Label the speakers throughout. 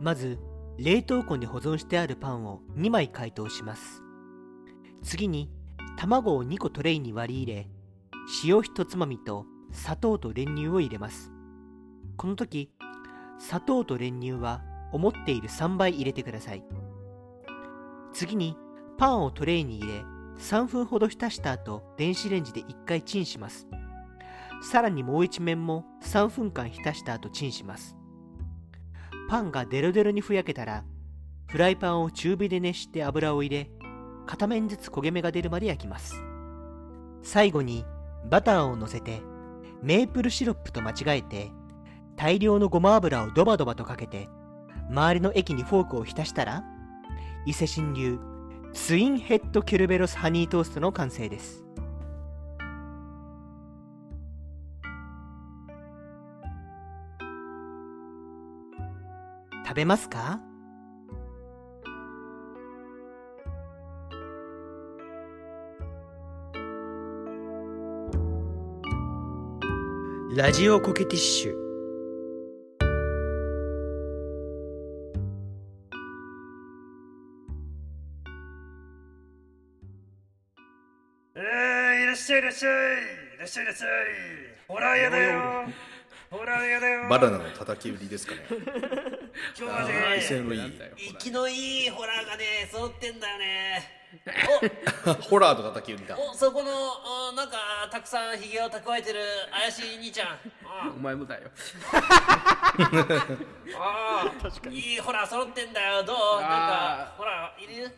Speaker 1: まず冷凍庫に保存してあるパンを2枚解凍します。次に卵を2個トレイに割り入れ塩1つまみと砂糖と練乳を入れます。この時砂糖と練乳は思っている3倍入れてください。次にパンをトレイに入れ3分ほど浸した後電子レンジで1回チンします。さらにもう一面も3分間浸した後チンします。パンがデロデロにふやけたらフライパンを中火で熱して油を入れ片面ずつ焦げ目が出るまで焼きます。最後にバターを乗せてメープルシロップと間違えて大量のごま油をドバドバとかけて周りの液にフォークを浸したら伊勢神流ツインヘッドケルベロスハニートーストの完成です。食べますか？ラジオコケティッシュ。
Speaker 2: えー、いらっしゃいいらっしゃいいらっしゃいいらっしゃい。ホラー屋だよ。ホラー屋だよ。
Speaker 3: バナナの叩き売りですかね
Speaker 2: 今日はね
Speaker 3: のいい。
Speaker 2: 息のいいホラーがね揃ってんだよね。
Speaker 3: ホラーの叩き売りだ。
Speaker 2: おおそこのおなんかたくさんひげを蓄えてる怪しい兄ちゃん。あ
Speaker 4: お前もだよ。
Speaker 2: あいいホラー揃ってんだよ。どう？なんかホラーいる？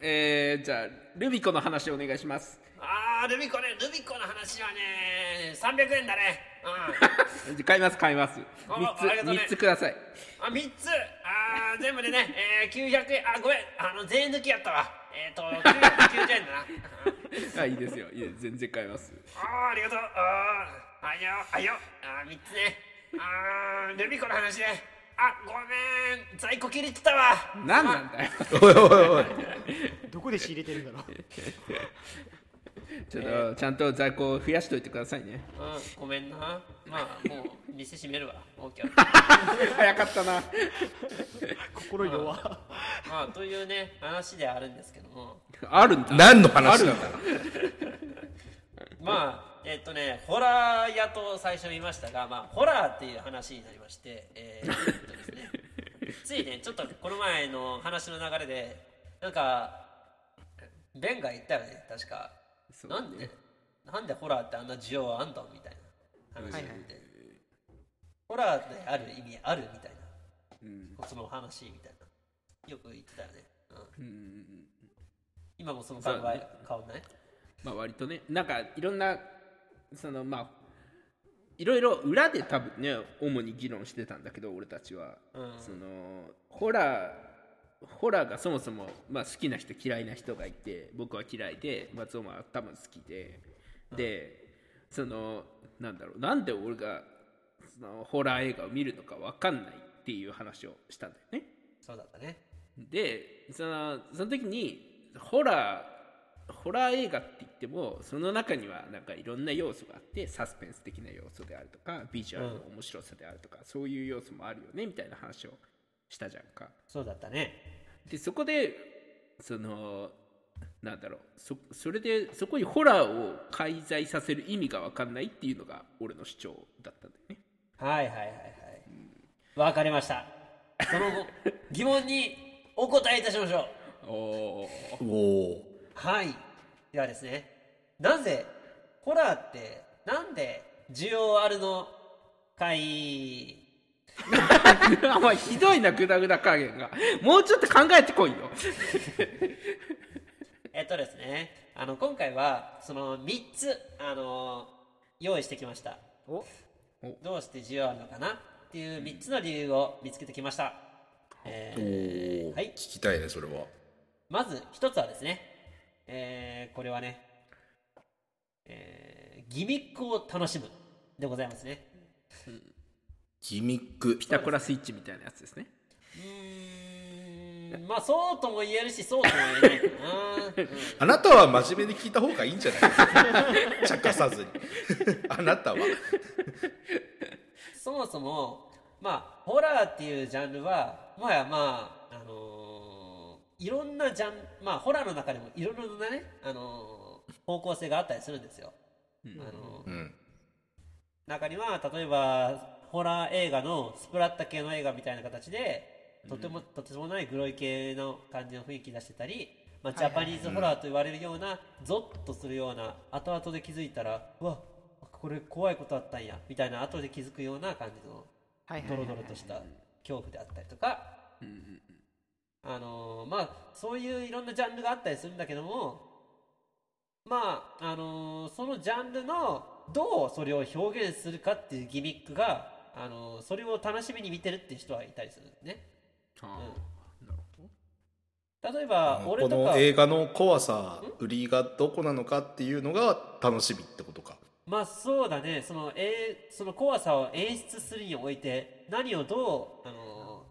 Speaker 4: えー、じゃあルビコの話お願いします
Speaker 2: あールビコねルビコの話はね300円だね。うん。
Speaker 4: じゃあ買います買います。
Speaker 2: あ
Speaker 4: 3つ
Speaker 2: ね。
Speaker 4: 3つください。
Speaker 2: あ、3つ。あー全部でね、えー、900円、あ、ごめん、あの、全員抜きやったわ。えっ、ー、と、990円だな。
Speaker 4: あいいですよ。いい全然買います。
Speaker 2: あー、ありがとう。あー、あいよ、あいよ。あー、3つね。あー、ルビコの話ね。あ、ごめん、在庫切れてたわ。
Speaker 4: 何なんだよ。
Speaker 3: おいおいおい。
Speaker 1: どこで仕入れてるんだろう
Speaker 4: ちょっとちゃんと在庫を増やしといてくださいね。
Speaker 2: うん、ごめんな。まあ、もう、店閉めるわ。オッケー。
Speaker 4: 早かったな。
Speaker 1: 心弱。
Speaker 2: まあ、というね、話であるんですけども。
Speaker 4: あるんだ。
Speaker 3: 何の話だ
Speaker 4: あるんだ
Speaker 2: まあえっとねホラー屋と最初見ましたが、まあ、ホラーっていう話になりまして、えーえっとですね、ついねちょっとこの前の話の流れでなんかベンが言ったよね確か、
Speaker 4: そう。
Speaker 2: なんで？なんでホラーってあんな需要あんだみたいな。話になって、ホラーである意味あるみたいな、その話みたいな。よく言ってたよね、うん。今もその考え変わんない？
Speaker 4: まあ割とね。なんかいろんなそのまあいろいろ裏で多分ね主に議論してたんだけど俺たちは、
Speaker 2: うん。
Speaker 4: そのホラーホラーがそもそも、まあ、好きな人嫌いな人がいて僕は嫌いで松尾は多分好きででそのなんだろうなんで俺がそのホラー映画を見るのか分かんないっていう話をしたんだよね。
Speaker 2: そうだったね。
Speaker 4: でそのその時にホラーホラー映画って言ってもその中にはなんかいろんな要素があってサスペンス的な要素であるとかビジュアルの面白さであるとか、そういう要素もあるよねみたいな話をしたじゃんか。
Speaker 2: そうだったね。
Speaker 4: でそこでそのなんだろう。そそれでそこにホラーを介在させる意味が分かんないっていうのが俺の主張だったんだよね。
Speaker 2: はいはいはいはい。わかりました。その後 疑問にお答えいたしましょう。
Speaker 4: おお
Speaker 3: おお
Speaker 2: はい。ではですねなぜホラーってなんで需要あるのかい
Speaker 4: お前ひどいなグダグダ加減が。もうちょっと考えてこいよ。
Speaker 2: えっとですねあの今回はその3つあの用意してきました。
Speaker 1: お？
Speaker 2: どうして需要あるのかな？っていう3つの理由を見つけてきました、えー
Speaker 3: おお
Speaker 2: はい。
Speaker 3: 聞きたいねそれは。
Speaker 2: まず一つはですね、えーこれはね、えーギミックを楽しむでございますね。
Speaker 3: ギミック。
Speaker 4: ピタゴラスイッチみたいなやつですね。
Speaker 2: うーん、まあそうとも言えるし、そうとも言えないかな。う ん
Speaker 3: あなたは真面目に聞いた方がいいんじゃない？ですか茶化さずに。あなたは。
Speaker 2: そもそも、まあホラーっていうジャンルはもはやまああのーいろんなジャンまあホラーの中でもいろいろなね、あのー方向性があったりするんですよ、あのー
Speaker 3: うん。
Speaker 2: 中には例えばホラー映画のスプラッタ系の映画みたいな形でとても、とてもないグロい系の感じの雰囲気出してたり、まあ、ジャパニーズホラーと言われるような、ゾッとするような後々で気づいたらうわこれ怖いことあったんやみたいな後で気づくような感じのドロドロとした恐怖であったりとか、あのーまあそういういろんなジャンルがあったりするんだけどもまああのーそのジャンルのどうそれを表現するかっていうギミックが、あのーそれを楽しみに見てるっていう人はいたりするね。
Speaker 4: あーなるほど。
Speaker 2: 例えば俺
Speaker 3: こと
Speaker 2: か。
Speaker 3: の映画の怖さ売りがどこなのかっていうのが楽しみってことか。
Speaker 2: まあそうだね。その,、えーその怖さを演出するにおいて何をどう、あの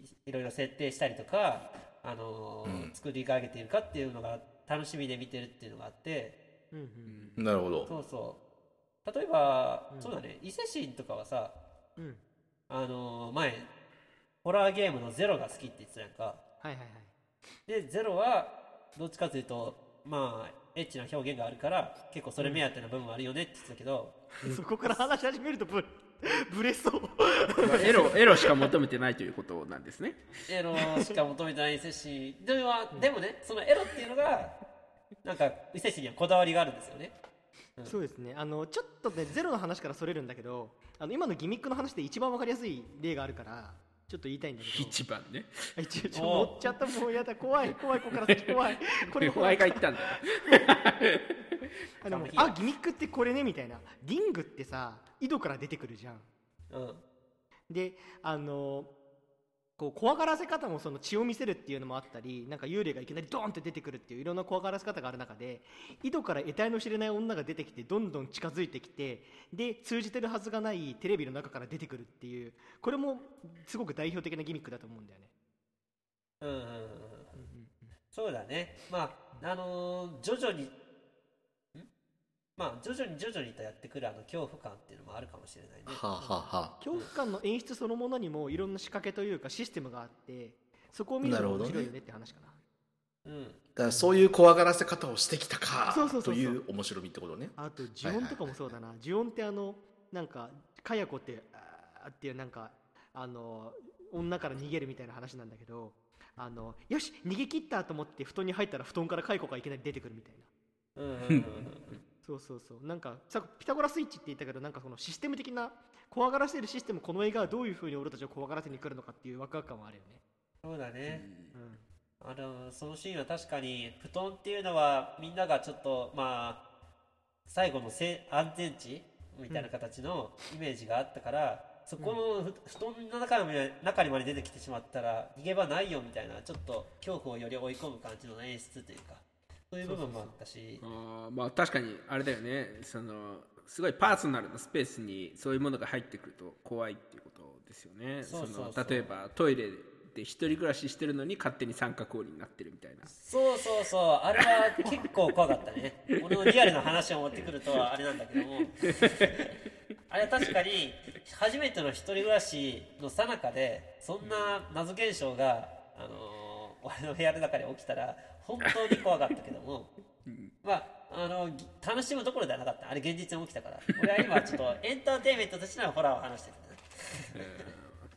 Speaker 2: ーいいろいろ設定したりとか、あのー
Speaker 3: うん。
Speaker 2: 作り上げているかっていうのが楽しみで見てるっていうのがあって。
Speaker 5: うんうん。
Speaker 3: なるほど。
Speaker 2: そうそう例えば、そうだね。伊勢神とかはさ、
Speaker 5: うん。
Speaker 2: あのー前ホラーゲームのゼロが好きって言ってたやんか。
Speaker 5: はいはいはい。
Speaker 2: でゼロはどっちかというとまあエッチな表現があるから結構それ目当てな部分はあるよねって言ってたけど、
Speaker 5: そこから話し始めるとぶぶれそう。
Speaker 4: まあエロエロしか求めてないということなんですね。
Speaker 2: エロしか求めてない伊勢神でもでもねそのエロっていうのがなんか伊勢神にはこだわりがあるんですよね
Speaker 5: そうですね。あのちょっとねゼロの話からそれるんだけどあの今のギミックの話で一番わかりやすい例があるからちょっと言いたいんだけど。
Speaker 4: 一番ね。
Speaker 5: 一応ちょ乗っちゃったもうやだ。怖い怖いここから先 怖い。これ
Speaker 4: お前が言ったんだ。よ
Speaker 5: あで あギミックってこれねみたいな。リングってさ井戸から出てくるじゃん。
Speaker 2: うん。
Speaker 5: であのこう怖がらせ方もその血を見せるっていうのもあったりなんか幽霊がいきなりドーンって出てくるっていういろんな怖がらせ方がある中で井戸から得体の知れない女が出てきてどんどん近づいてきてで通じてるはずがないテレビの中から出てくるっていうこれもすごく代表的なギミックだと思うんだよね。
Speaker 2: うんうんうんうんそうだねまああのー徐々にまあ徐々に徐々にとやってくるあの恐怖感っていうのもあるかもしれないね。
Speaker 3: はあ、はあはあ、
Speaker 5: 恐怖感の演出そのものにもいろんな仕掛けというかシステムがあってそこを見るのが面白いよねって話かな。
Speaker 2: うん。
Speaker 3: だからそういう怖がらせ方をしてきたかという面白みってことね。
Speaker 5: あと呪音とかもそうだな、呪音ってあのなんかかや子ってあーっていうなんかあの女から逃げるみたいな話なんだけどあのよし逃げ切ったと思って布団に入ったら布団からかい子がいきなり出てくるみたいな。
Speaker 2: うんうんうんうん
Speaker 5: そうそうそう。なんかさピタゴラスイッチって言ったけどなんかそのシステム的な怖がらせるシステムこの映画はどういうふうに俺たちを怖がらせに来るのかっていうワクワク感はあるよね。
Speaker 2: そうだね、
Speaker 5: うん。
Speaker 2: あのそのシーンは確かに布団っていうのはみんながちょっとまあ最後のせ安全地みたいな形のイメージがあったから、そこのふ布団の中に中にまで出てきてしまったら逃げ場ないよみたいなちょっと恐怖をより追い込む感じの演出というかそういう部分もあったし。
Speaker 4: あーまあ確かにあれだよね。そのすごいパーソナルなスペースにそういうものが入ってくると怖いっていうことですよね。
Speaker 2: そうそうそう。
Speaker 4: の例えばトイレで一人暮らししてるのに勝手に三角折りになってるみたいな。
Speaker 2: そうそうそう。あれは結構怖かったね。俺のリアルな話を持ってくるとはあれなんだけども。あれは確かに初めての一人暮らしの最中でそんな謎現象が、あのー俺の部屋の中で起きたら本当に怖かったけども、まああのぎ楽しむどころではなかった。あれ現実に起きたから。俺は今ちょっとエンターテインメントとしてのホラーを話してるね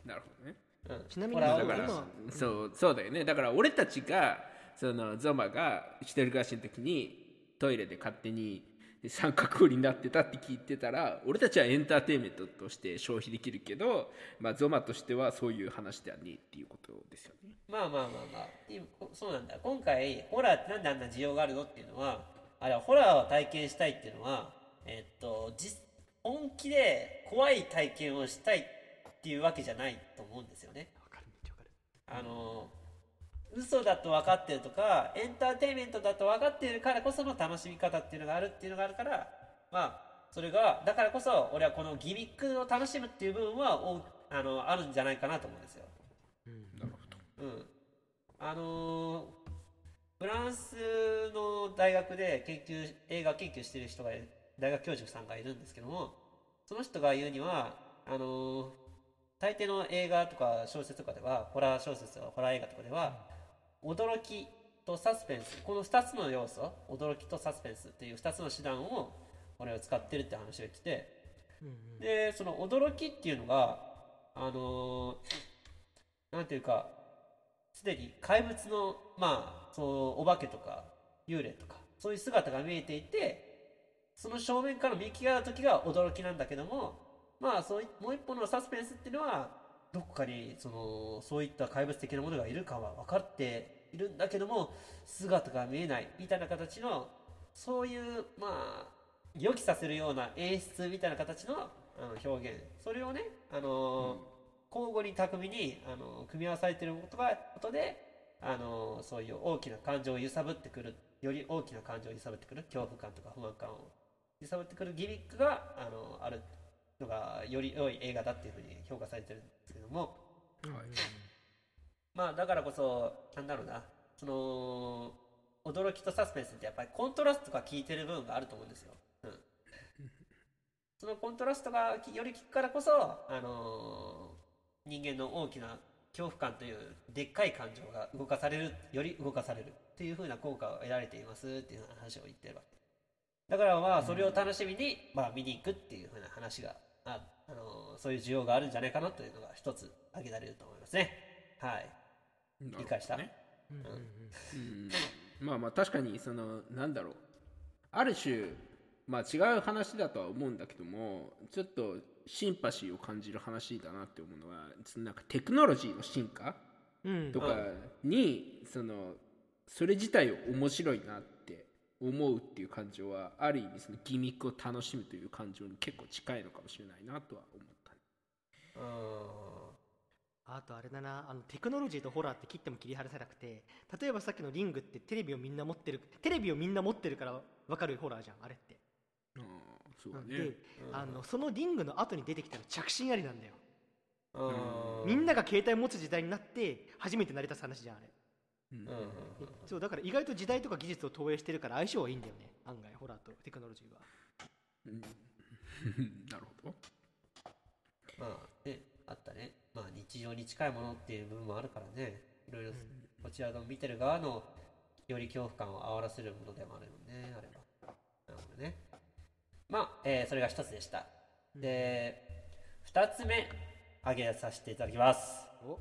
Speaker 4: なるほどね。
Speaker 2: うん。
Speaker 5: ちなみに
Speaker 2: ホラーを
Speaker 4: だから
Speaker 5: 今
Speaker 4: そうそうだよね。だから俺たちがそのゾマが一人暮らしの時にトイレで勝手に三角折りになってたって聞いてたら俺たちはエンターテインメントとして消費できるけど、まあ、ゾマとしてはそういう話ではねえっていうことですよね。
Speaker 2: まあまあまあまあ。今そうなんだ。今回ホラーってなんであんな需要があるのっていうのはあれはホラーを体験したいっていうのはえっと実本気で怖い体験をしたいっていうわけじゃないと思うんですよね。
Speaker 5: わかるめっちゃわかる。
Speaker 2: あの嘘だと分かってるとかエンターテインメントだと分かっているからこその楽しみ方っていうのがあるっていうのがあるからまあそれがだからこそ俺はこのギミックを楽しむっていう部分はおあのあるんじゃないかなと思うんですよ。
Speaker 4: なるほど。
Speaker 2: うん、あのーフランスの大学で研究映画研究してる人が大学教授さんがいるんですけどもその人が言うにはあのー大抵の映画とか小説とかではホラー小説とかホラー映画とかでは、驚きとサスペンス。この2つの要素驚きとサスペンスっていう2つの手段を俺は使ってるって話を言ってて、でその驚きっていうのがあのーなんていうかすでに怪物のまあそのお化けとか幽霊とかそういう姿が見えていてその正面から見違う時が驚きなんだけどもまあそういもう一方のサスペンスっていうのはどこかにそのそういった怪物的なものがいるかは分かっているんだけども姿が見えないみたいな形のそういうまあ予期させるような演出みたいな形のあの表現。それをねあの、交互に巧みにあの組み合わされていることがことであのそういう大きな感情を揺さぶってくるより大きな感情を揺さぶってくる恐怖感とか不安感を揺さぶってくるギミックがあのあるのがより良い映画だっていうふうに評価されてるん、まあだからこそなんだろうな。その驚きとサスペンスってやっぱりコントラストが効いてる部分があると思うんですよ。うん、そのコントラストがより効くからこそ、あのー人間の大きな恐怖感というでっかい感情が動かされるより動かされるっていう風な効果を得られていますっていう話を言ってるわけ。だからまあそれを楽しみに、まあ、見に行くっていう風な話があっ、あのーそういう需要があるんじゃないかなというのが一つ挙げられると思いますね。はい。理解した、
Speaker 4: ねうん。まあまあ確かにそのなんだろう。ある種まあ違う話だとは思うんだけどもちょっとシンパシーを感じる話だなって思うのはそのなんかテクノロジーの進化
Speaker 1: うん。
Speaker 4: とかにそのそれ自体を面白いなって思うっていう感情はある意味そのギミックを楽しむという感情に結構近いのかもしれないなとは思った
Speaker 2: う
Speaker 1: あとあれだなあのテクノロジーとホラーって切っても切り離せなくて例えばさっきのリングってテレビをみんな持ってるテレビをみんな持ってるから分かるホラーじゃんあれって、
Speaker 4: うんそうだ
Speaker 1: で
Speaker 4: ね
Speaker 1: あのそのリングの後に出てきたら着信ありなんだよ、
Speaker 2: んうん。
Speaker 1: みんなが携帯持つ時代になって初めて成り立つ話じゃんあれそうだから意外と時代とか技術を投影してるから相性はいいんだよね。案外ホラーとテクノロジーは。
Speaker 4: うん。なるほど。
Speaker 2: まあねあったね。まあ日常に近いものっていう部分もあるからね。いろいろこちらの見てる側のより恐怖感を煽らせるものでもあるよねあればなるほどね。まあ、えーそれが一つでした。で二つ目挙げさせていただきます。
Speaker 1: お。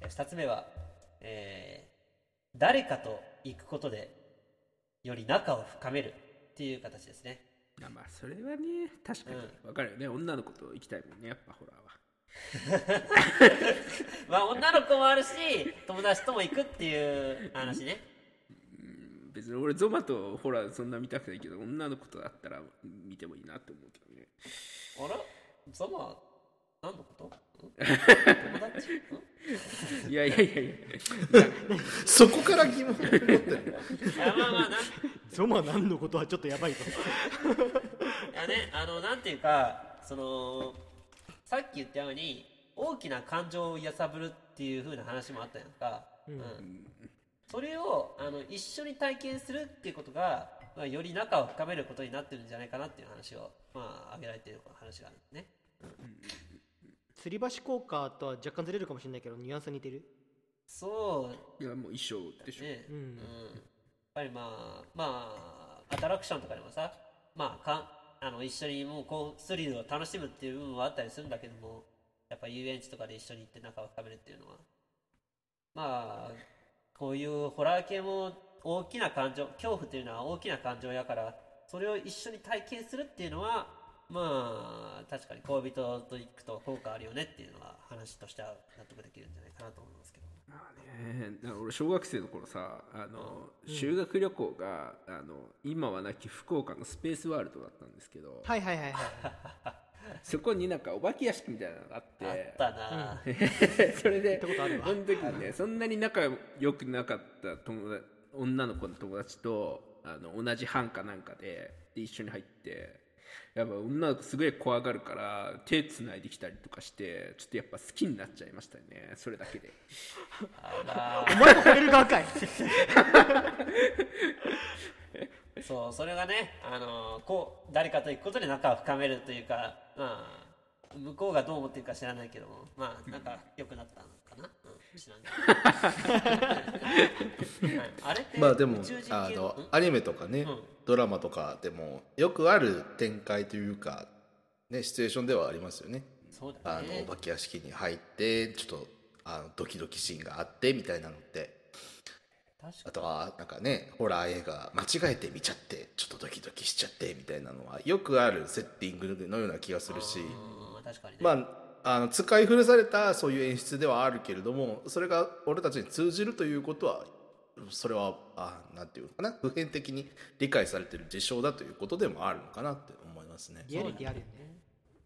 Speaker 2: えー二つ目は、えー誰かと行くことでより仲を深めるっていう形ですね。
Speaker 4: あまあそれはね確かに
Speaker 2: う
Speaker 4: 分かるよね、女の子と行きたいもんねやっぱホラーは。
Speaker 2: まあ女の子もあるし友達とも行くっていう話ね。
Speaker 4: うん別に俺ゾマとホラーそんな見たくないけど女の子とだったら見てもいいなって思うけどね。
Speaker 2: あら？ザマ？何のこと？ん友達ん
Speaker 4: いやいやいやいや。
Speaker 3: そこから疑問を持ってる。
Speaker 2: いやまあまあなん
Speaker 1: ゾマ何のことはちょっとやばいと。
Speaker 2: いやねあのなんていうかそのさっき言ったように大きな感情を揺さぶるっていう風な話もあったやんか、うん。それをあの一緒に体験するっていうことが、まあ、より仲を深めることになってるんじゃないかなっていう話をまあ挙げられている話があるんですね
Speaker 1: 吊り橋効果とは若干ずれるかもしれないけどニュアンス似てる？
Speaker 2: そう。
Speaker 4: いやもう一緒でしょ、
Speaker 2: ね、
Speaker 1: うん。
Speaker 2: うん、やっぱりまあまあアトラクションとかでもさまあかあの一緒にもうこうスリルを楽しむっていう部分はあったりするんだけどもやっぱ遊園地とかで一緒に行って仲を深めるっていうのは。まあこういうホラー系も大きな感情恐怖っていうのは大きな感情やからそれを一緒に体験するっていうのはまあ確かに恋人と行くと効果あるよねっていうのは話としては納得できるんじゃないかなと思いますけど。
Speaker 4: まあね、俺小学生の頃さあの、修学旅行があの今はなき福岡のスペースワールドだったんですけど、
Speaker 1: はいはいはいはい
Speaker 4: そこになんかお化け屋敷みたいなのがあって。
Speaker 2: あったな、
Speaker 4: それでその時にねそんなに仲良くなかった友達女の子の友達とあの同じ班かなんかでで一緒に入ってやっぱ女の子すごい怖がるから手つないできたりとかしてちょっとやっぱ好きになっちゃいましたね。それだけで。
Speaker 1: お前もる側かい。
Speaker 2: そうそれがね、あのこう誰かと行くことで仲を深めるというか、まあ、向こうがどう思ってるか知らないけどもまあなんか良くなったんあれって
Speaker 3: まあでも
Speaker 2: 宇宙人
Speaker 3: あのアニメとかね、
Speaker 2: うん。
Speaker 3: ドラマとかでもよくある展開というか、ね、シチュエーションではありますよね。
Speaker 2: そうだ
Speaker 3: あの
Speaker 2: ね
Speaker 3: お化け屋敷に入ってちょっとあのドキドキシーンがあってみたいなのって。
Speaker 2: 確か
Speaker 3: あとはなんかねホラー映画間違えて見ちゃってちょっとドキドキしちゃってみたいなのはよくあるセッティングのような気がするし。
Speaker 2: うん確かにね、
Speaker 3: まああの使い古されたそういう演出ではあるけれどもそれが俺たちに通じるということはそれはあなんていうのかな普遍的に理解されてる事象だということでもあるのかなって思いますね。
Speaker 1: リアリティあるよね。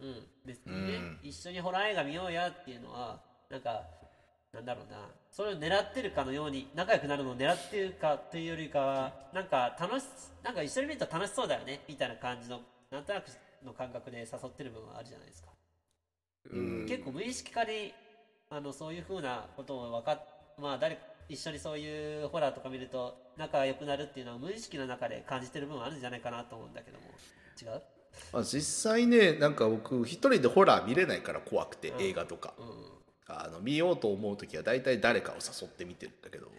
Speaker 2: うん、別にね、
Speaker 3: うん。
Speaker 2: 一緒にホラー映画見ようやっていうのはなんかなんだろうな。それを狙ってるかのように仲良くなるのを狙ってるかというよりかはなんか楽しなんか一緒に見ると楽しそうだよねみたいな感じのなんとなくの感覚で誘ってる部分はあるじゃないですか、
Speaker 3: うん。
Speaker 2: 結構無意識化にあのそういうふうなことを分かっまあ誰一緒にそういうホラーとか見ると仲良くなるっていうのは無意識の中で感じてる部分はあるんじゃないかなと思うんだけども。違う？
Speaker 3: まあ、実際ねなんか僕一人でホラー見れないから怖くて、映画とか、あの見ようと思う時は大体誰かを誘って見てるんだけど、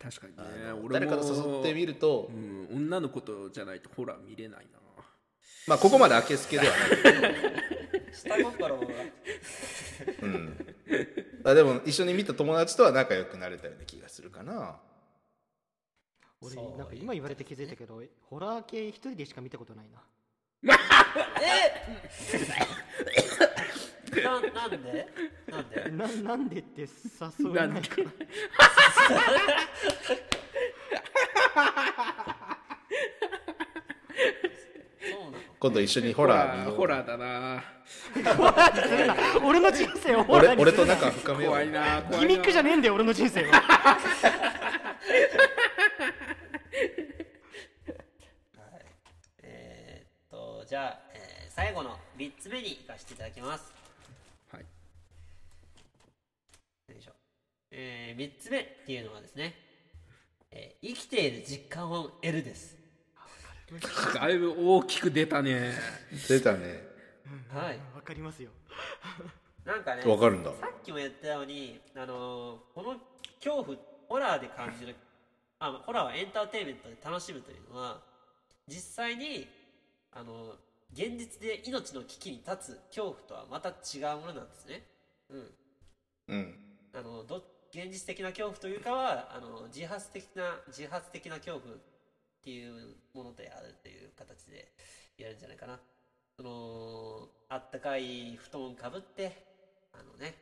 Speaker 4: 確かに
Speaker 3: あ
Speaker 4: ね
Speaker 3: の
Speaker 4: 俺も
Speaker 3: 誰かと誘ってみると、
Speaker 4: うん、女の子とじゃないとホラー見れないな。
Speaker 3: まあここまで明けすけではない
Speaker 2: 下心が
Speaker 3: うん、あでも一緒に見た友達とは仲良くなれたような気がするかな。
Speaker 1: 俺
Speaker 2: そう
Speaker 1: なんか今言われて気づいたけどホラー系一人でしか見たことないな。
Speaker 2: ななんで？なんで？
Speaker 1: ななんでって誘わないから
Speaker 2: そうなの
Speaker 3: 今度一緒にホ
Speaker 4: ホ
Speaker 3: ラー見よう
Speaker 4: ホラーだな。
Speaker 1: ホラーにするな俺の人生をホラーにする。な
Speaker 3: 俺俺と仲深めよう。
Speaker 4: 怖いな怖いな。
Speaker 1: ギミックじゃねえんだよ俺の人生は
Speaker 2: えーっとじゃあ、えー最後の3つ目に行かせていただきます。
Speaker 4: はい。
Speaker 2: よいしょ、え3つ目っていうのはですね、えー生きている実感を得るです
Speaker 4: だいぶ大きく出たね。
Speaker 3: 出たね。
Speaker 2: はい。
Speaker 1: わかりますよ。
Speaker 2: なんかね
Speaker 3: わかるんだ。
Speaker 2: さっきも言ったように、あのーこの恐怖ホラーで感じるあホラーはエンターテインメントで楽しむというのは実際にあの現実で命の危機に立つ恐怖とはまた違うものなんですね。うん。
Speaker 3: うん。
Speaker 2: あのど現実的な恐怖というかはあの自発的な自発的な恐怖っていうものであるという形でやるんじゃないかな。そのあったかい布団かぶってあのね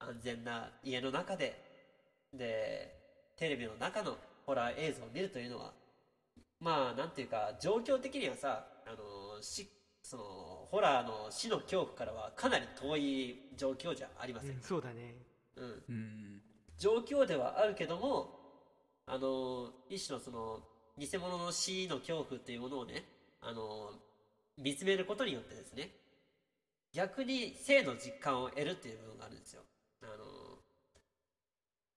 Speaker 2: 安全な家の中ででテレビの中のホラー映像を見るというのはまあなんていうか状況的にはさあのしそのホラーの死の恐怖からはかなり遠い状況じゃありません。
Speaker 1: うんそうだね。
Speaker 2: うん、
Speaker 4: うん。
Speaker 2: 状況ではあるけどもあの一種のその偽物の死の恐怖っていうものをねあの見つめることによってですね逆に生の実感を得るっていう部分があるんですよ。あの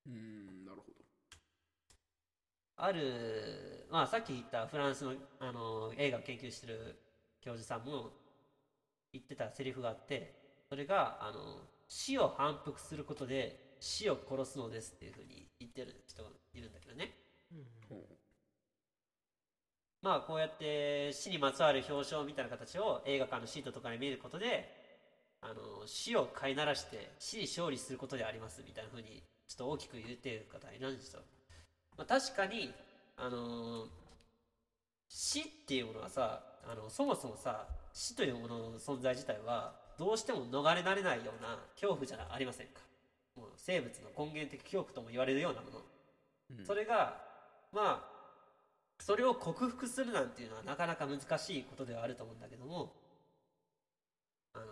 Speaker 4: うんなるほど。
Speaker 2: ある、まあ、さっき言ったフランスのあの映画を研究してる教授さんも言ってたセリフがあってそれがあの死を反復することで死を殺すのですっていうふうに言ってる人がいるんだけどねまあこうやって死にまつわる表彰みたいな形を映画館のシートとかで見ることであの死を飼いならして死に勝利することでありますみたいなふうにちょっと大きく言っている方いるんですよ、まあ、確かにあの死っていうものはさあのそもそもさ死というものの存在自体はどうしても逃れられないような恐怖じゃありませんか。もう生物の根源的恐怖とも言われるようなもの、それがまあそれを克服するなんていうのはなかなか難しいことではあると思うんだけどもあの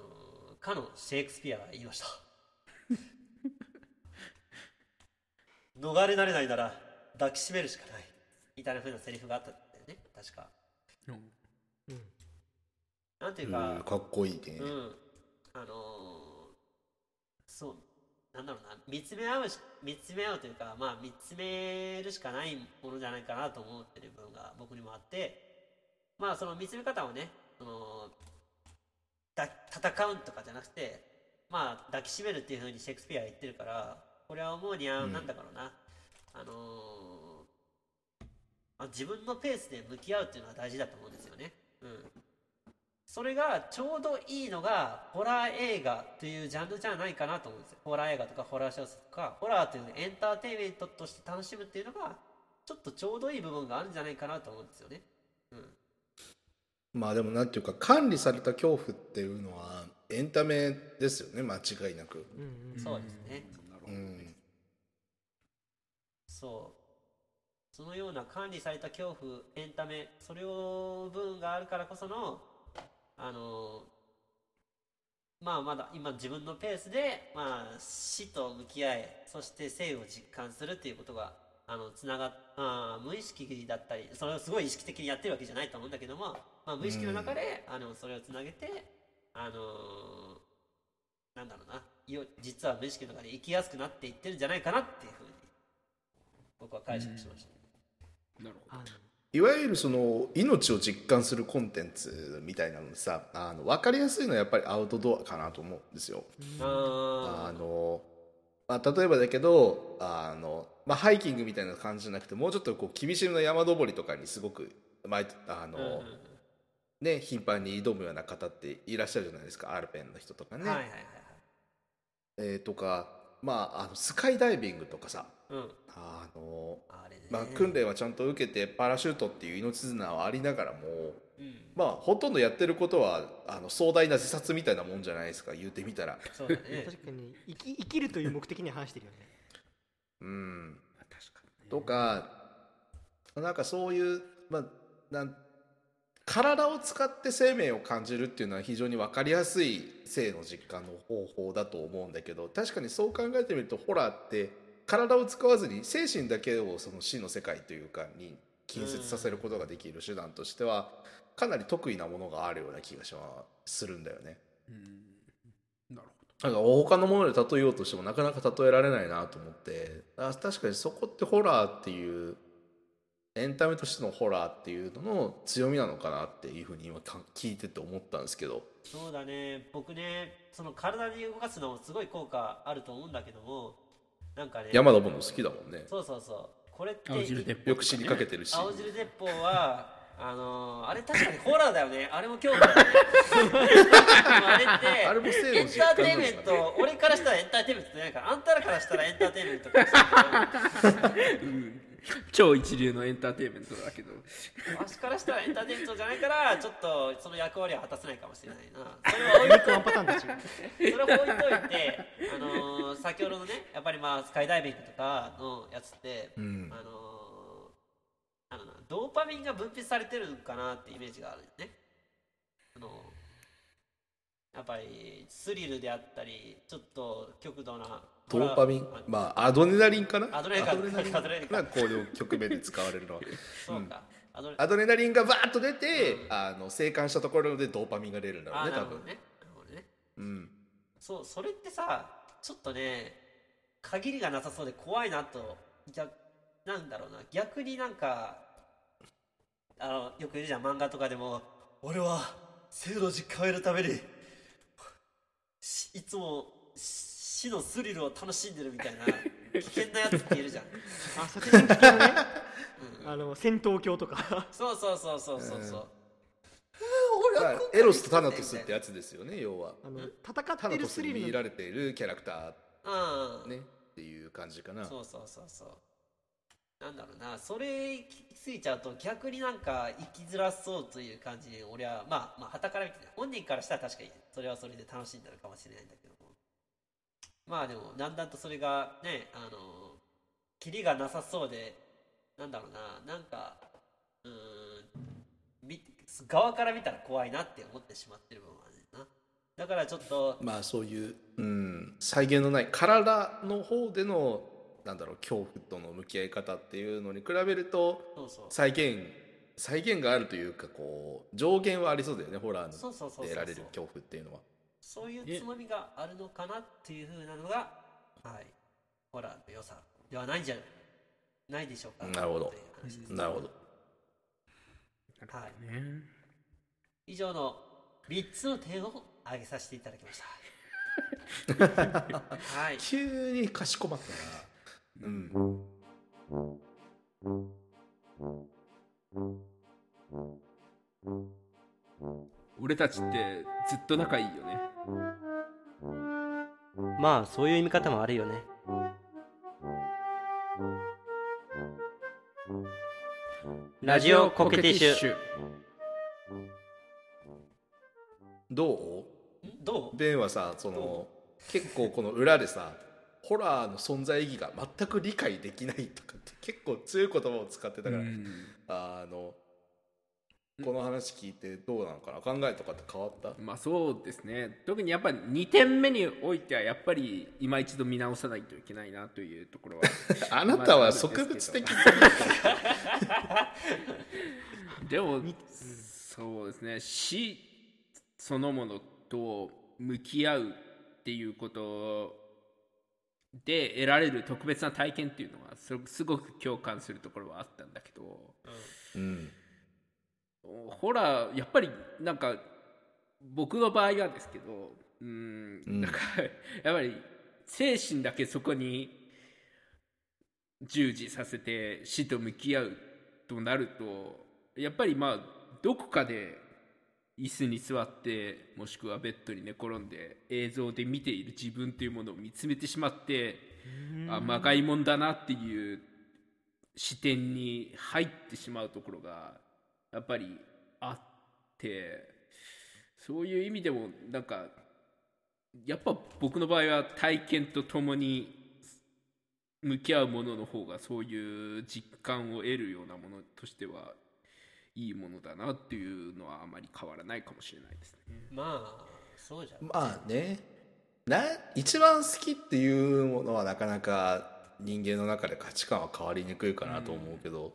Speaker 2: かのシェイクスピアが言いました。逃れられないなら抱きしめるしかない。みたいな風なセリフがあったんだよね。確か。
Speaker 4: うん。
Speaker 1: うん。
Speaker 2: なんていう
Speaker 3: うん
Speaker 2: か、
Speaker 3: かっこいいね、
Speaker 2: うん、あのーそうなんだろうな見つめ合うし見つめ合うというかまあ見つめるしかないものじゃないかなと思ってる部分が僕にもあってまあその見つめ方をねそのだ戦うとかじゃなくてまあ抱きしめるっていうふうにシェイクスピアは言ってるからこれは思うには
Speaker 3: うん
Speaker 2: なんだろうな、あのーまあ、自分のペースで向き合うっていうのは大事だと思うんですよね。うんそれがちょうどいいのがホラー映画というジャンルじゃないかなと思うんですよ。ホラー映画とかホラー小説とかホラーというエンターテインメントとして楽しむっていうのがちょっとちょうどいい部分があるんじゃないかなと思うんですよね。うん、
Speaker 3: まあでもなんていうか管理された恐怖っていうのはエンタメですよね間違いなく
Speaker 1: うんうん
Speaker 2: そうですね。
Speaker 3: うん
Speaker 2: そう。そのような管理された恐怖、エンタメ、それを部分があるからこその、あの、まあまだ今自分のペースで、まあ死と向き合え、そして生を実感するっていうことが、あの、つながっ、あ無意識だったり、それをすごい意識的にやってるわけじゃないと思うんだけども、まあ無意識の中で、あの、それをつなげて、あのなんだろうな、よ実は無意識の中で生きやすくなっていってるんじゃないかなっていうふうに、僕は解釈しました。
Speaker 4: なるほ
Speaker 1: あの
Speaker 3: いわゆるその命を実感するコンテンツみたいなのでさあの分かりやすいのはやっぱりアウトドアかなと思うんですよ。あ
Speaker 2: あ
Speaker 3: のまあ、例えばだけどあの、まあ、ハイキングみたいな感じじゃなくてもうちょっとこう厳しめの山登りとかにすごく毎あの、
Speaker 2: うんうんうん
Speaker 3: ね、頻繁に挑むような方っていらっしゃるじゃないですかアルペンの人とかね。
Speaker 2: はいはいはい
Speaker 3: えーとか、まあ、あのスカイダイビングとかさ。あの、
Speaker 2: あれね。
Speaker 3: まあ、訓練はちゃんと受けてパラシュートっていう命綱はありながらも、
Speaker 2: うん。
Speaker 3: まあ、ほとんどやってることはあの壮大な自殺みたいなもんじゃないですか言うてみたら。
Speaker 2: そうだね。
Speaker 1: 確かに生き生きるという目的に反してるよね
Speaker 3: うん
Speaker 4: ど確かにね
Speaker 3: とかなんかそういう、まあ、なん体を使って生命を感じるっていうのは非常に分かりやすい性の実感の方法だと思うんだけど確かにそう考えてみるとホラーって体を使わずに精神だけをその死の世界というかに近接させることができる手段としてはかなり得意なものがあるような気がしまするんだよね。
Speaker 4: うん。なる
Speaker 3: なんか他のもので例えようとしてもなかなか例えられないなと思って。あ確かにそこってホラーっていうエンタメとしてのホラーっていうのの強みなのかなっていうふうに今か聞いてて思ったんですけど
Speaker 2: そうだね。僕ね、その体で動かすのもすごい効果あると思うんだけども、なんかね、
Speaker 3: 山登るの好きだもんね
Speaker 2: そうそうそう。これって、
Speaker 4: 青汁鉄砲
Speaker 3: よく死にかけてるし
Speaker 2: 青汁鉄砲は、あのー、あれ確かにホラーだよね。あれも恐怖だよね。あれって、
Speaker 3: あれも性の
Speaker 2: エンターテインメント、俺からしたらエンターテインメントじゃないから、あんたらからしたらエンターテインメントかもしれない
Speaker 4: 超一流のエンターテインメントだけど
Speaker 2: わしからしたらエンターテインメントじゃないから、ちょっとその役割は果たせないかもしれないな。それは置い
Speaker 1: 肉ワンパターンだし
Speaker 2: それを置いといて、あのー先ほどのね、やっぱりまあスカイダイビングとかのやつって、
Speaker 3: うん
Speaker 2: あのーあのなドーパミンが分泌されてるのかなってイメージがあるよね。あのやっぱりスリルであったり、ちょっと極度な
Speaker 3: ドーパミン？まあアドレナリンかな？
Speaker 2: アドレナリン。
Speaker 3: がこういう局面で使われるのは。
Speaker 2: そうか。アドレ
Speaker 3: アドレナリンがバーッと出て、
Speaker 2: うん。
Speaker 3: あの生還したところでドーパミンが出るんだろう
Speaker 2: あ
Speaker 3: ね多分
Speaker 2: なるほどね。なるほどね。
Speaker 3: うん。
Speaker 2: そう、それってさ、ちょっとね、限りがなさそうで怖いなと、逆なんだろうな、逆になんか、あの、よく言うじゃん、漫画とかでも、俺は、生の実感を得るために、しいつも死のスリルを楽しんでるみたいな、危険なやつっているじゃん。
Speaker 1: あ殺人鬼系のね。あの戦闘狂とか。
Speaker 2: そうそうそうそうそうそう。
Speaker 3: だからエロスとタナトスってやつですよね要は。
Speaker 1: あの
Speaker 3: タ
Speaker 1: 戦っ
Speaker 3: ナトス
Speaker 1: てるスリル。の
Speaker 3: に見られているキャラクタ
Speaker 2: うん。
Speaker 3: ーねっていう感じかな。
Speaker 2: そうそうそうそう。なんだろうな。それ聞きすぎちゃうと逆になんか生きづらそうという感じに俺はまあまあ旗から見てね本人からしたら確かにそれはそれで楽しんでるかもしれないんだけど。もまあでもだんだんとそれがねあのキリがなさそうでなんだろうななんかうーんみ側から見たら怖いなって思ってしまってる部分はあるな。だからちょっと
Speaker 3: まあそういう、うん、再現のない体の方でのなんだろう恐怖との向き合い方っていうのに比べると
Speaker 2: そうそう。
Speaker 3: 再現再現があるというかこう上限はありそうだよねホラー
Speaker 2: そうそうそうそう
Speaker 3: で得られる恐怖っていうのは。
Speaker 2: そういうつまみがあるのかなっていうふうなのが、はい、ホラーの良さではないんじゃないでしょうか。
Speaker 3: なるほど。なるほど。
Speaker 2: はい。
Speaker 4: ね。
Speaker 2: 以上の3つの点を上げさせていただきました。はい。
Speaker 3: 急にかしこまったな。うん。
Speaker 4: 俺たちってずっと仲いいよね
Speaker 1: まあそういう見方もあるよね。ラジオコケティッシュ。
Speaker 3: ど
Speaker 2: ど
Speaker 3: う？ベンはさその結構この裏でさホラーの存在意義が全く理解できないとかって結構強い言葉を使ってたから、
Speaker 4: うん。
Speaker 3: あのこの話聞いてどうなのかな？考えとかって変わった？
Speaker 4: まあそうですね。特にやっぱ2点目においてはやっぱり今一度見直さないといけないなというところは。
Speaker 3: あなたは植物的
Speaker 4: でもそうですね。死そのものと向き合うっていうことで得られる特別な体験っていうのはすすごく共感するところはあったんだけど。
Speaker 3: うん
Speaker 4: ホラーやっぱりなんか僕の場合はですけどうん
Speaker 3: うん。
Speaker 4: なんかやっぱり精神だけそこに従事させて死と向き合うとなるとやっぱりまあどこかで椅子に座ってもしくはベッドに寝転んで映像で見ている自分というものを見つめてしまってあまがいもんだなっていう視点に入ってしまうところがやっぱりあってそういう意味でもなんかやっぱ僕の場合は体験とともに向き合うものの方がそういう実感を得るようなものとしてはいいものだなっていうのはあまり変わらないかもしれないですね。
Speaker 2: まあそうじゃん。
Speaker 3: まあね。な一番好きっていうものはなかなか人間の中で価値観は変わりにくいかなと思うけど、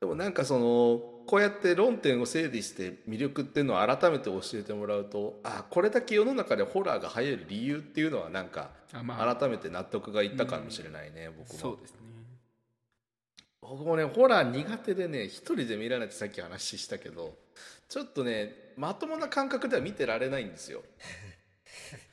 Speaker 3: でもなんかそのこうやって論点を整理して魅力っていうのを改めて教えてもらうとあこれだけ世の中でホラーが流行る理由っていうのはなんか改めて納得がいったかもしれないね、僕も。
Speaker 4: そうですね。
Speaker 3: 僕もねホラー苦手でね一人で見られてさっき話したけどちょっとねまともな感覚では見てられないんですよ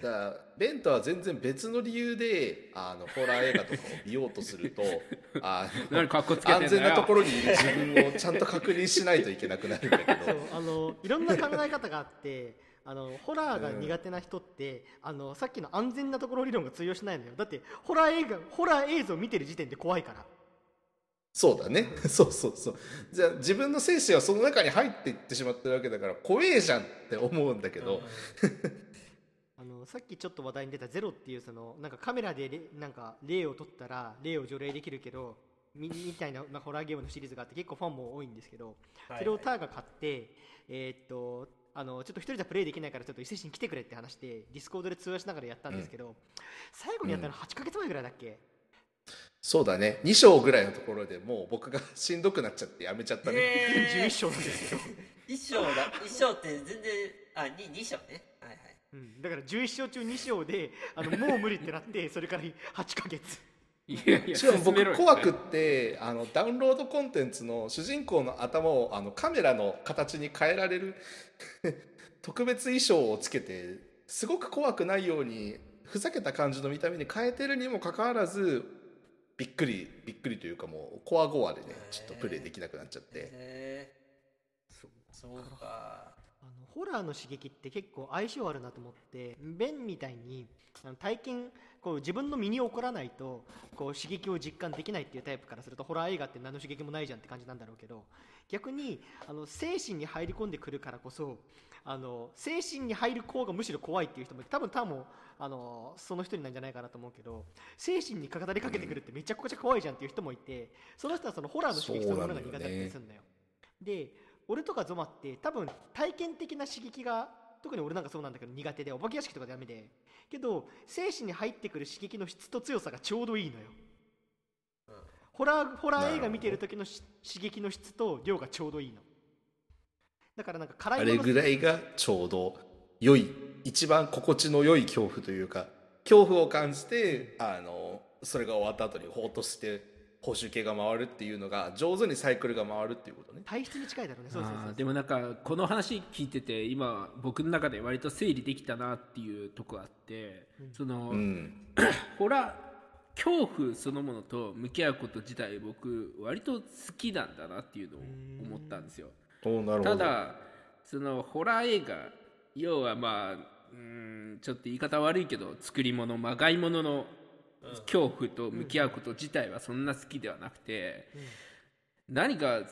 Speaker 3: だからベントは全然別の理由であのホラー映画とかを見ようとすると あの安全なところにいる自分をちゃんと確認しないといけなくなるんだけ
Speaker 5: そう
Speaker 3: ど
Speaker 5: あのいろんな考え方があってあのホラーが苦手な人って、あのさっきの安全なところ理論が通用しないのよ。だってホラー映画ホラー映像を見てる時点で怖いから。
Speaker 3: そうだね。そうそうそう。じゃあ自分の精神はその中に入っていってしまってるわけだから怖えじゃんって思うんだけど、
Speaker 5: あのさっきちょっと話題に出た「ゼロっていうそのなんかカメラでれなんか例を撮ったら例を除霊できるけどみみたいな、まあ、ホラーゲームのシリーズがあって結構ファンも多いんですけど、
Speaker 2: はい
Speaker 5: それをターが買ってえーっとあのちょっと一人じゃプレイできないからちょっと伊勢市に来てくれって話でディスコードで通話しながらやったんですけど、最後にやったの8ヶ月前ぐらいだっけ、
Speaker 3: そうだね。2章ぐらいのところでもう僕がしんどくなっちゃってやめちゃったね、
Speaker 2: え
Speaker 5: 11章なんですよ、
Speaker 2: 一章だ。一章って全然あ二二章ね。はいはい
Speaker 5: うん、だから11章中2章であのもう無理ってなって それから8ヶ月。
Speaker 4: いやいや
Speaker 3: しかも僕怖くってあのダウンロードコンテンツの主人公の頭をあのカメラの形に変えられる 特別衣装をつけてすごく怖くないようにふざけた感じの見た目に変えてるにもかかわらずびっくりびっくりというかもうコアゴアでねちょっとプレイできなくなっちゃって。
Speaker 2: そうか
Speaker 5: ホラーの刺激って結構相性あるなと思ってベンみたいにあの体験こう自分の身に起こらないとこう刺激を実感できないっていうタイプからするとホラー映画って何の刺激もないじゃんって感じなんだろうけど逆にあの精神に入り込んでくるからこそあの精神に入る方がむしろ怖いっていう人も多分多分あのその一人なんじゃないかなと思うけど精神に語りかけてくるってめちゃくちゃ怖いじゃんっていう人もいてその人はそのホラーの刺激そのものが苦手だったりするんだよ。で俺とかゾマって多分体験的な刺激が特に俺なんかそうなんだけど苦手でお化け屋敷とかダメでけど精神に入ってくる刺激の質と強さがちょうどいいのよ、ホラーホラー映画見てる時のし刺激の質と量がちょうどいいの。だからなんか辛い
Speaker 3: あれぐらいがちょうど良い一番心地の良い恐怖というか恐怖を感じてあのそれが終わった後にほっとして報酬系が回るっていうのが上手にサイクルが回るっていうことね。
Speaker 5: 体質に近いだろうね。そうそうそう
Speaker 4: でもなんかこの話聞いてて今僕の中で割と整理できたなっていうとこあって、その、
Speaker 3: うん。
Speaker 4: ホラー恐怖そのものと向き合うこと自体僕割と好きなんだなっていうのを思ったんですよ。
Speaker 3: おなるほど。
Speaker 4: ただそのホラー映画要はまあうーんちょっと言い方悪いけど作り物まがいものの恐怖と向き合うこと自体はそんな好きではなくて、何が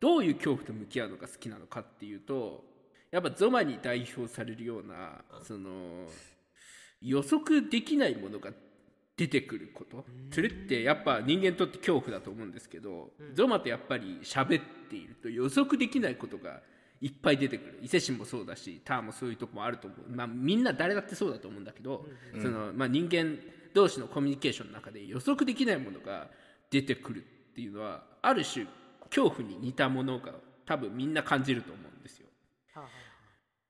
Speaker 4: どういう恐怖と向き合うのが好きなのかっていうとやっぱゾマに代表されるようなその予測できないものが出てくること。それってやっぱ人間にとって恐怖だと思うんですけど、ゾマってやっぱり喋っていると予測できないことがいっぱい出てくる。伊勢神もそうだしターンもそういうとこもあると思う、まあ、みんな誰だってそうだと思うんだけど、そのまあ、人間同士のコミュニケーションの中で予測できないものが出てくるっていうのはある種恐怖に似たものが多分みんな感じると思うんですよ。だか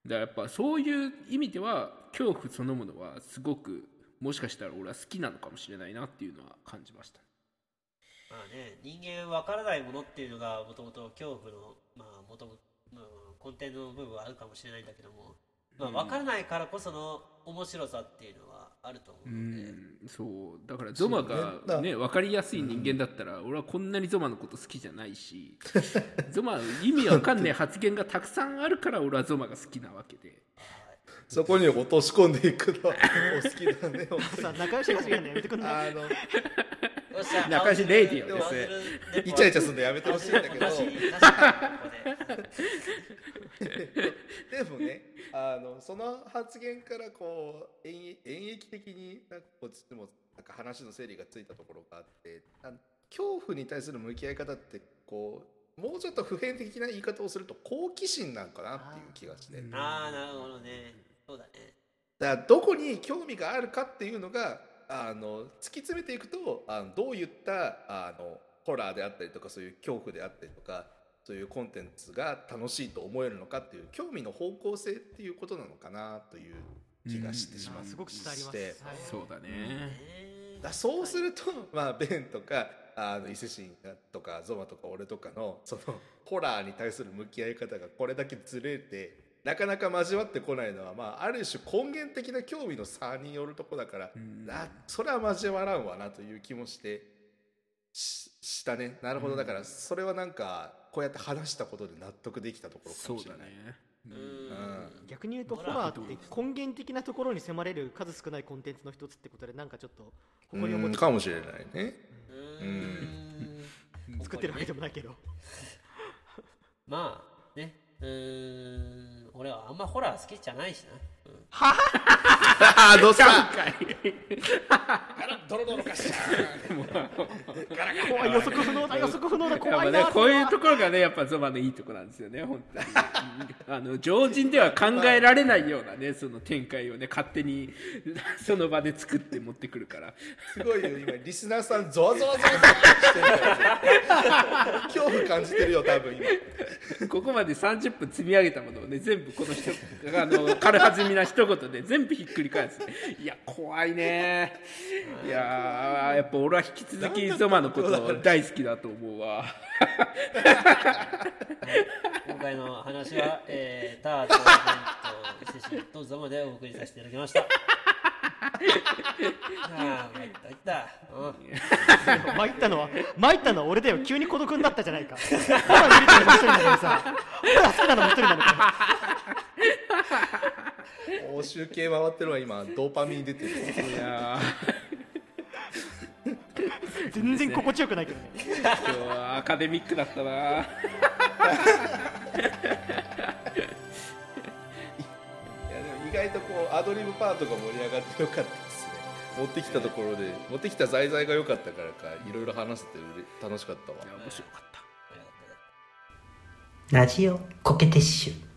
Speaker 4: らやっぱそういう意味では恐怖そのものはすごくもしかしたら俺は好きなのかもしれないなっていうのは感じました
Speaker 2: まあね、人間わからないものっていうのがもともと恐怖の、まあ、もともと根底の部分はあるかもしれないんだけども、まあ、わからないからこその面白さっていうのはあると思う
Speaker 4: う
Speaker 2: ので、
Speaker 4: んそう。だからゾマがね。分かりやすい人間だったら俺はこんなにゾマのこと好きじゃないし ゾマ意味わかんない発言がたくさんあるから俺はゾマが好きなわけで。
Speaker 3: そこに落とし込んでいくのはお好きだね
Speaker 5: さ仲良しがやめてくんない？
Speaker 3: あの
Speaker 2: よっしゃ
Speaker 4: 仲良しレイディオ
Speaker 3: ですイチャイチャするのやめてほしいんだけど。
Speaker 2: で
Speaker 3: でもねあのその発言からこう演演劇的になんかこっちでもなんか話の整理がついたところがあって恐怖に対する向き合い方ってこうもうちょっと普遍的な言い方をすると好奇心なんかなっていう気がして。だか
Speaker 2: ああなるほどね。そうだね。
Speaker 3: らどこに興味があるかっていうのがあの突き詰めていくとあのどういったあのホラーであったりとかそういう恐怖であったりとかそういうコンテンツが楽しいと思えるのかっていう興味の方向性っていうことなのかなという気がしてしまって。
Speaker 5: あすごく伝
Speaker 4: そうだね。
Speaker 2: ね
Speaker 3: だそうすると、まあ、ベンとかあの伊勢神とかゾマとか俺とかのそのホラーに対する向き合い方がこれだけずれてなかなか交わってこないのは、まあ、ある種根源的な興味の差によるとこだから、あそれは交わらんわなという気もしてししたね。なるほど。だからそれはなんかこうやって話したことで納得できたところか
Speaker 4: そうだ
Speaker 3: もしれない。
Speaker 4: ね。
Speaker 2: うん。
Speaker 5: 逆に言うとホラーって根源的なところに迫れる数少ないコンテンツの一つってことでなんかちょっと誇りを持って
Speaker 3: うん。かもしれないね。
Speaker 2: うーん。
Speaker 5: 作ってるわけでもないけど。
Speaker 2: まあねうーん俺はあんまホラー好きじゃないしな、うん
Speaker 3: ああどうすかドロドロかしちゃ
Speaker 5: 怖い予測不能だ予測不能だ怖いな
Speaker 4: ねこういうところがねやっぱゾマのいいところなんですよね本当に。あの常人では考えられないようなねその展開をね勝手に その場で作って持ってくるから。
Speaker 3: すごいよ今リスナーさんゾワゾワゾワしてるから恐怖感じてるよ多分今。
Speaker 4: ここまで30分積み上げたものをね全部この人あの軽はずみな一言で全部ひっくり返すいや怖いね。いやーやっぱ俺は引き続きゾマのこと大好きだと思うわ。
Speaker 2: 今回の話は、えー、ターとベンとセシとゾマでお送りさせていただきました。ああ参った参った、うん。
Speaker 5: 参ったのは参ったのは俺だよ。急に孤独になったじゃないか。ホラー見るのも一人なのにさ。ホラー好きなのも一人なのか。
Speaker 3: 報酬系回ってるわ今。ドーパミン出てる。
Speaker 4: いや
Speaker 5: 全然心地よくないけどね。
Speaker 4: ー今日はアカデミックだったな
Speaker 3: 外とこうアドリブパートが盛り上がってよかったですね。持ってきたところで持ってきた題材が良かったからかいろいろ話せて楽しかったわ。
Speaker 4: いや面白かった
Speaker 1: ラジオコケティッシュ。